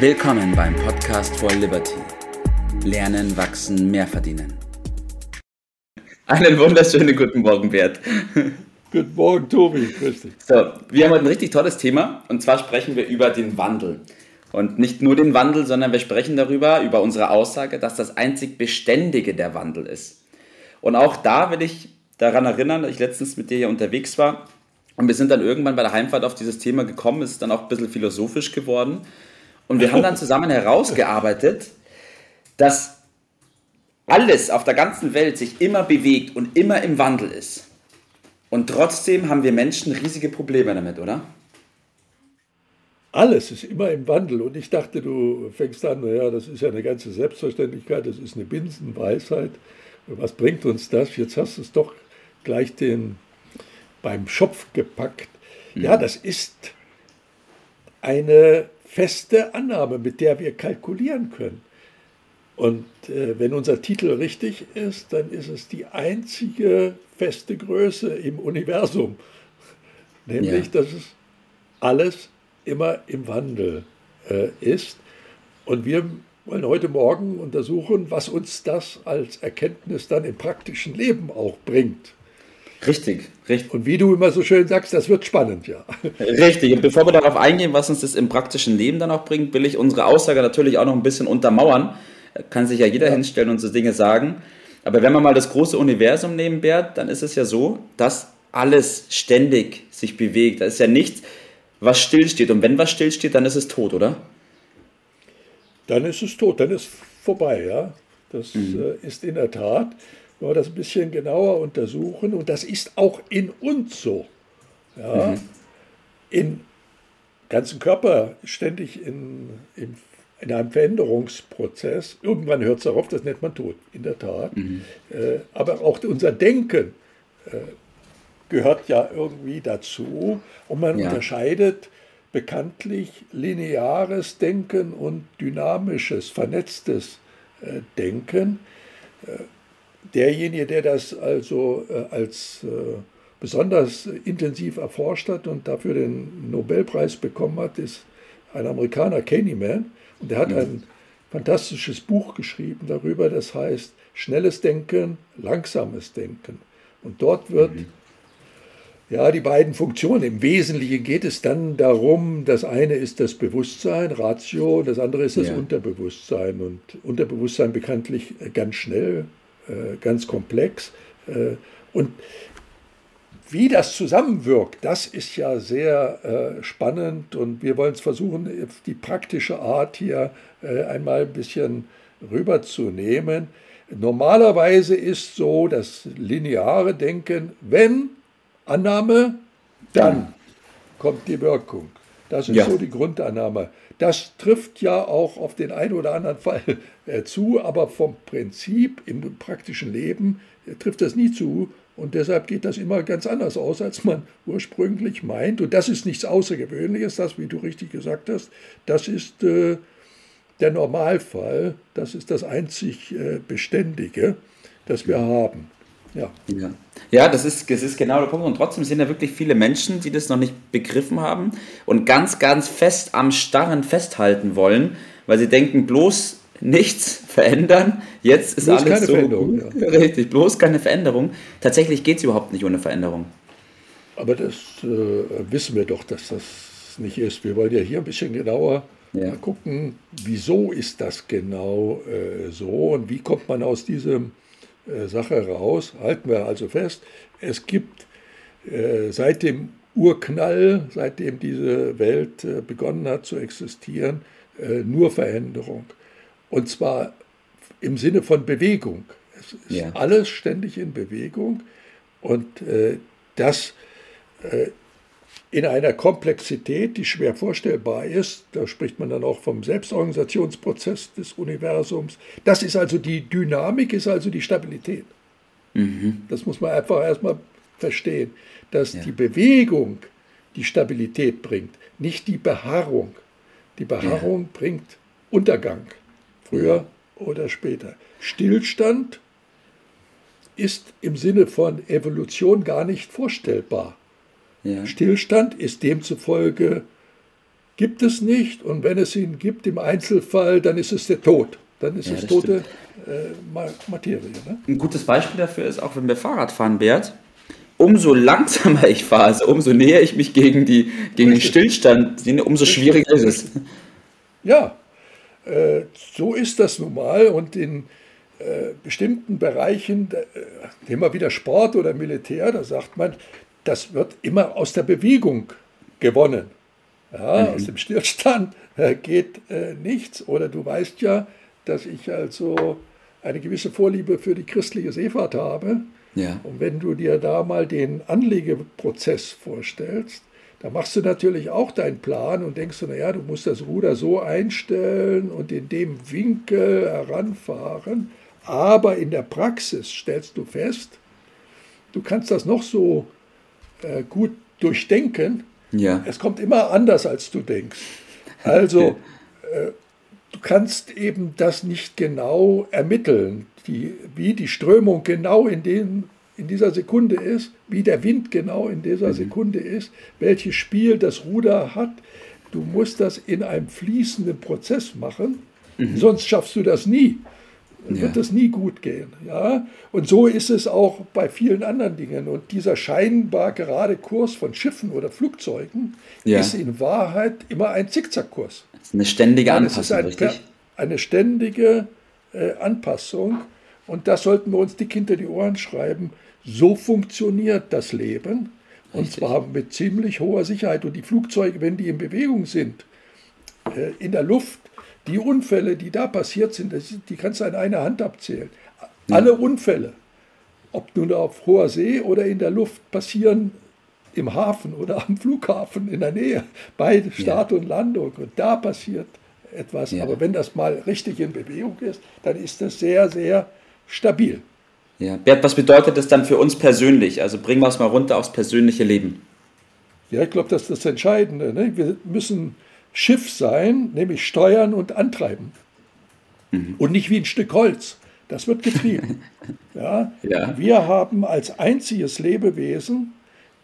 Willkommen beim Podcast for Liberty. Lernen, wachsen, mehr verdienen. Einen wunderschönen guten Morgen, Bert. Guten Morgen, Tobi. Grüß dich. So, wir haben heute ein richtig tolles Thema und zwar sprechen wir über den Wandel. Und nicht nur den Wandel, sondern wir sprechen darüber, über unsere Aussage, dass das einzig Beständige der Wandel ist. Und auch da will ich daran erinnern, dass ich letztens mit dir hier unterwegs war und wir sind dann irgendwann bei der Heimfahrt auf dieses Thema gekommen, ist dann auch ein bisschen philosophisch geworden. Und wir haben dann zusammen herausgearbeitet, dass alles auf der ganzen Welt sich immer bewegt und immer im Wandel ist. Und trotzdem haben wir Menschen riesige Probleme damit, oder? Alles ist immer im Wandel. Und ich dachte, du fängst an, naja, das ist ja eine ganze Selbstverständlichkeit, das ist eine Binsenweisheit. Was bringt uns das? Jetzt hast du es doch gleich den, beim Schopf gepackt. Ja, mhm. das ist eine feste Annahme, mit der wir kalkulieren können. Und äh, wenn unser Titel richtig ist, dann ist es die einzige feste Größe im Universum. Nämlich, ja. dass es alles immer im Wandel äh, ist. Und wir wollen heute Morgen untersuchen, was uns das als Erkenntnis dann im praktischen Leben auch bringt. Richtig, richtig. Und wie du immer so schön sagst, das wird spannend, ja. Richtig. Und bevor wir darauf eingehen, was uns das im praktischen Leben dann auch bringt, will ich unsere Aussage natürlich auch noch ein bisschen untermauern. Kann sich ja jeder ja. hinstellen und so Dinge sagen. Aber wenn wir mal das große Universum nehmen, Bert, dann ist es ja so, dass alles ständig sich bewegt. Da ist ja nichts, was stillsteht. Und wenn was stillsteht, dann ist es tot, oder? Dann ist es tot, dann ist vorbei, ja. Das mhm. äh, ist in der Tat wenn wir das ein bisschen genauer untersuchen, und das ist auch in uns so, ja, mhm. im ganzen Körper ständig in, in, in einem Veränderungsprozess. Irgendwann hört es auf, das nennt man Tod, in der Tat. Mhm. Äh, aber auch unser Denken äh, gehört ja irgendwie dazu und man ja. unterscheidet bekanntlich lineares Denken und dynamisches, vernetztes äh, Denken. Äh, derjenige, der das also äh, als äh, besonders intensiv erforscht hat und dafür den Nobelpreis bekommen hat, ist ein Amerikaner, Kahneman. Und der hat mhm. ein fantastisches Buch geschrieben darüber, das heißt Schnelles Denken, Langsames Denken. Und dort wird mhm. ja die beiden Funktionen. Im Wesentlichen geht es dann darum, das eine ist das Bewusstsein, Ratio, das andere ist das ja. Unterbewusstsein. Und Unterbewusstsein bekanntlich ganz schnell ganz komplex. Äh, und wie das zusammenwirkt, das ist ja sehr äh, spannend und wir wollen es versuchen, die praktische Art hier einmal ein bisschen rüberzunehmen. Normalerweise ist so das lineare Denken, wenn Annahme, dann kommt die Wirkung. Das ist ja. so die Grundannahme. Das trifft ja auch auf den einen oder anderen Fall äh, zu, aber vom Prinzip im praktischen Leben äh, trifft das nie zu. Und deshalb geht das immer ganz anders aus, als man ursprünglich meint. Und das ist nichts Außergewöhnliches, das, wie du richtig gesagt hast, das ist äh, der Normalfall, das ist das einzig äh, Beständige, das wir haben. Ja. ja. Ja, das ist, das ist genau der Punkt. Und trotzdem sind ja wirklich viele Menschen, die das noch nicht begriffen haben und ganz, ganz fest am Starren festhalten wollen, weil sie denken, bloß nichts verändern. Jetzt ist bloß alles keine so Veränderung. Ja. Richtig, bloß keine Veränderung. Tatsächlich geht es überhaupt nicht ohne Veränderung. Aber das äh, wissen wir doch, dass das nicht ist. Wir wollen ja hier ein bisschen genauer ja. gucken, wieso ist das genau äh, so und wie kommt man aus diesem Sache raus. Halten wir also fest, es gibt äh, seit dem Urknall, seitdem diese Welt äh, begonnen hat zu existieren, nur Veränderung. Und zwar im Sinne von Bewegung. Es ist ja. alles ständig in Bewegung und das in einer Komplexität, die schwer vorstellbar ist. Da spricht man dann auch vom Selbstorganisationsprozess des Universums. Das ist also die Dynamik, ist also die Stabilität. Mhm. Das muss man einfach erstmal verstehen, dass ja. die Bewegung die Stabilität bringt, nicht die Beharrung. Die Beharrung ja. bringt Untergang, früher ja. oder später. Stillstand ist im Sinne von Evolution gar nicht vorstellbar. Ja. Stillstand ist demzufolge gibt es nicht. Und wenn es ihn gibt im Einzelfall, dann ist es der Tod. Dann ist ja, es tote äh, Materie. Ne? Ein gutes Beispiel dafür ist auch, wenn wir Fahrrad fahren, Bert. Umso langsamer ich fahre, also umso näher ich mich gegen, die, gegen den Stillstand umso schwieriger ist es. Ja, äh, so ist das nun mal. Und in äh, bestimmten Bereichen, äh, nehmen wir wieder Sport oder Militär, da sagt man, das wird immer aus der Bewegung gewonnen. Ja, mhm. Aus dem Stillstand äh, geht äh, nichts. Oder du weißt ja, dass ich also eine gewisse Vorliebe für die christliche Seefahrt habe. Ja. Und wenn du dir da mal den Anlegeprozess vorstellst, da machst du natürlich auch deinen Plan und denkst du, naja, du musst das Ruder so einstellen und in dem Winkel heranfahren. Aber in der Praxis stellst du fest, du kannst das noch so äh, gut durchdenken. Ja. Es kommt immer anders, als du denkst. Also, äh, du kannst eben das nicht genau ermitteln, die, wie die Strömung genau in, den, in dieser Sekunde ist, wie der Wind genau in dieser mhm. Sekunde ist, welches Spiel das Ruder hat. Du musst das in einem fließenden Prozess machen, mhm. sonst schaffst du das nie. Ja. Wird das nie gut gehen. Ja? Und so ist es auch bei vielen anderen Dingen. Und dieser scheinbar gerade Kurs von Schiffen oder Flugzeugen ja. ist in Wahrheit immer ein Zickzackkurs. Eine ständige Anpassung, ein, richtig? Eine ständige äh, Anpassung. Und das sollten wir uns dick hinter die Ohren schreiben. So funktioniert das Leben. Und richtig. zwar mit ziemlich hoher Sicherheit. Und die Flugzeuge, wenn die in Bewegung sind, äh, in der Luft, die Unfälle, die da passiert sind, die kannst du an einer Hand abzählen. Alle Unfälle, ob nun auf hoher See oder in der Luft, passieren im Hafen oder am Flughafen in der Nähe, bei Start ja. und Landung. Und da passiert etwas. Ja. Aber wenn das mal richtig in Bewegung ist, dann ist das sehr, sehr stabil. Ja, Bert, was bedeutet das dann für uns persönlich? Also bringen wir es mal runter aufs persönliche Leben. Ja, ich glaube, das ist das Entscheidende. Ne? Wir müssen Schiff sein, nämlich steuern und antreiben. Mhm. Und nicht wie ein Stück Holz. Das wird getrieben. ja? ja? Wir haben als einziges Lebewesen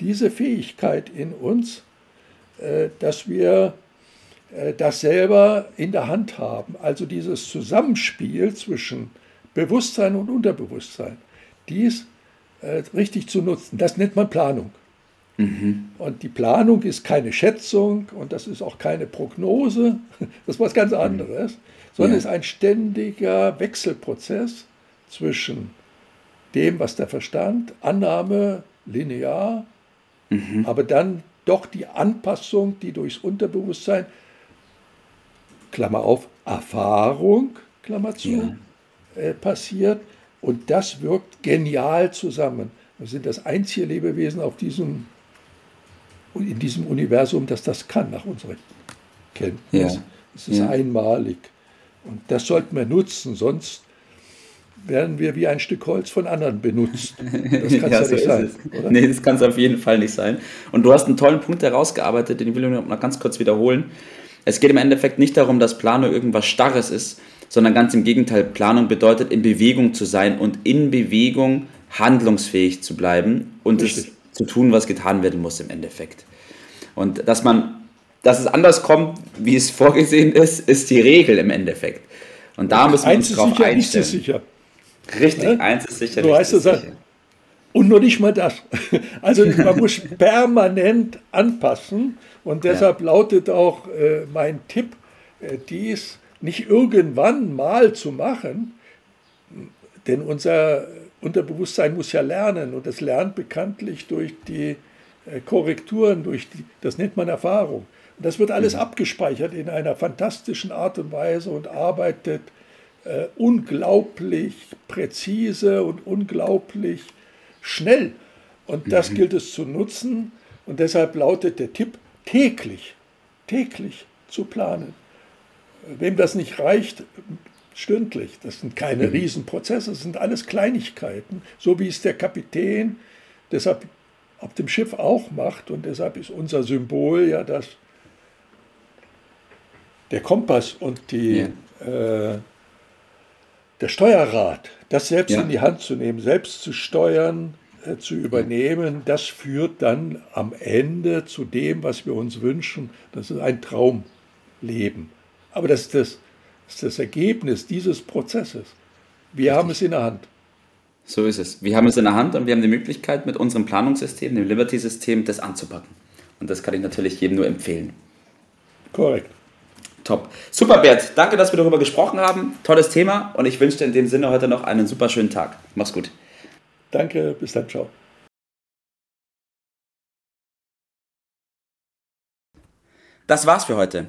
diese Fähigkeit in uns, äh, dass wir äh, das selber in der Hand haben. Also dieses Zusammenspiel zwischen Bewusstsein und Unterbewusstsein, dies äh, richtig zu nutzen. Das nennt man Planung. Mhm. Und die Planung ist keine Schätzung und das ist auch keine Prognose, das ist was ganz anderes, sondern ja. ist ein ständiger Wechselprozess zwischen dem, was der Verstand, Annahme, linear, mhm. aber dann doch die Anpassung, die durchs Unterbewusstsein, Klammer auf, Erfahrung, Klammer zu, ja. äh, passiert. Und das wirkt genial zusammen. Wir sind das einzige Lebewesen auf diesem in diesem Universum, das das kann, nach unserer Kenntnis. Ja. Es ist ja. einmalig. Und das sollten wir nutzen, sonst werden wir wie ein Stück Holz von anderen benutzt. Das kann ja, ja so nicht sein. Oder? Nee, das kann es auf jeden Fall nicht sein. Und du hast einen tollen Punkt herausgearbeitet, den will ich noch ganz kurz wiederholen. Es geht im Endeffekt nicht darum, dass Planung irgendwas Starres ist, sondern ganz im Gegenteil. Planung bedeutet, in Bewegung zu sein und in Bewegung handlungsfähig zu bleiben und Richtig. es zu tun, was getan werden muss im Endeffekt. Und dass man, dass es anders kommt, wie es vorgesehen ist, ist die Regel im Endeffekt. Und da müssen wir uns drauf sicher, einstellen. Ist sicher. Richtig, ja? eins ist sicher. Du heißt es sicher. Und nur nicht mal das. Also man muss permanent anpassen. Und deshalb ja. lautet auch äh, mein Tipp, äh, dies nicht irgendwann mal zu machen, denn unser Unterbewusstsein muss ja lernen und es lernt bekanntlich durch die äh, Korrekturen, durch die, das nennt man Erfahrung. Und das wird alles mhm. abgespeichert in einer fantastischen Art und Weise und arbeitet äh, unglaublich präzise und unglaublich schnell. Und das mhm. gilt es zu nutzen. Und deshalb lautet der Tipp, täglich, täglich zu planen. Wem das nicht reicht, stündlich. Das sind keine mhm. Riesenprozesse, das sind alles Kleinigkeiten, so wie es der Kapitän deshalb auf dem Schiff auch macht. Und deshalb ist unser Symbol ja das, der Kompass und die, ja. äh, der Steuerrad, das selbst ja. in die Hand zu nehmen, selbst zu steuern, äh, zu übernehmen, das führt dann am Ende zu dem, was wir uns wünschen. Das ist ein Traumleben. Aber das ist das, das, ist das Ergebnis dieses Prozesses. Wir Richtig. haben es in der Hand. So ist es. Wir haben es in der Hand und wir haben die Möglichkeit, mit unserem Planungssystem, dem Liberty-System, das anzupacken. Und das kann ich natürlich jedem nur empfehlen. Korrekt. Top. Super, Bert. Danke, dass wir darüber gesprochen haben. Tolles Thema und ich wünsche dir in dem Sinne heute noch einen super schönen Tag. Mach's gut. Danke, bis dann, ciao. Das war's für heute.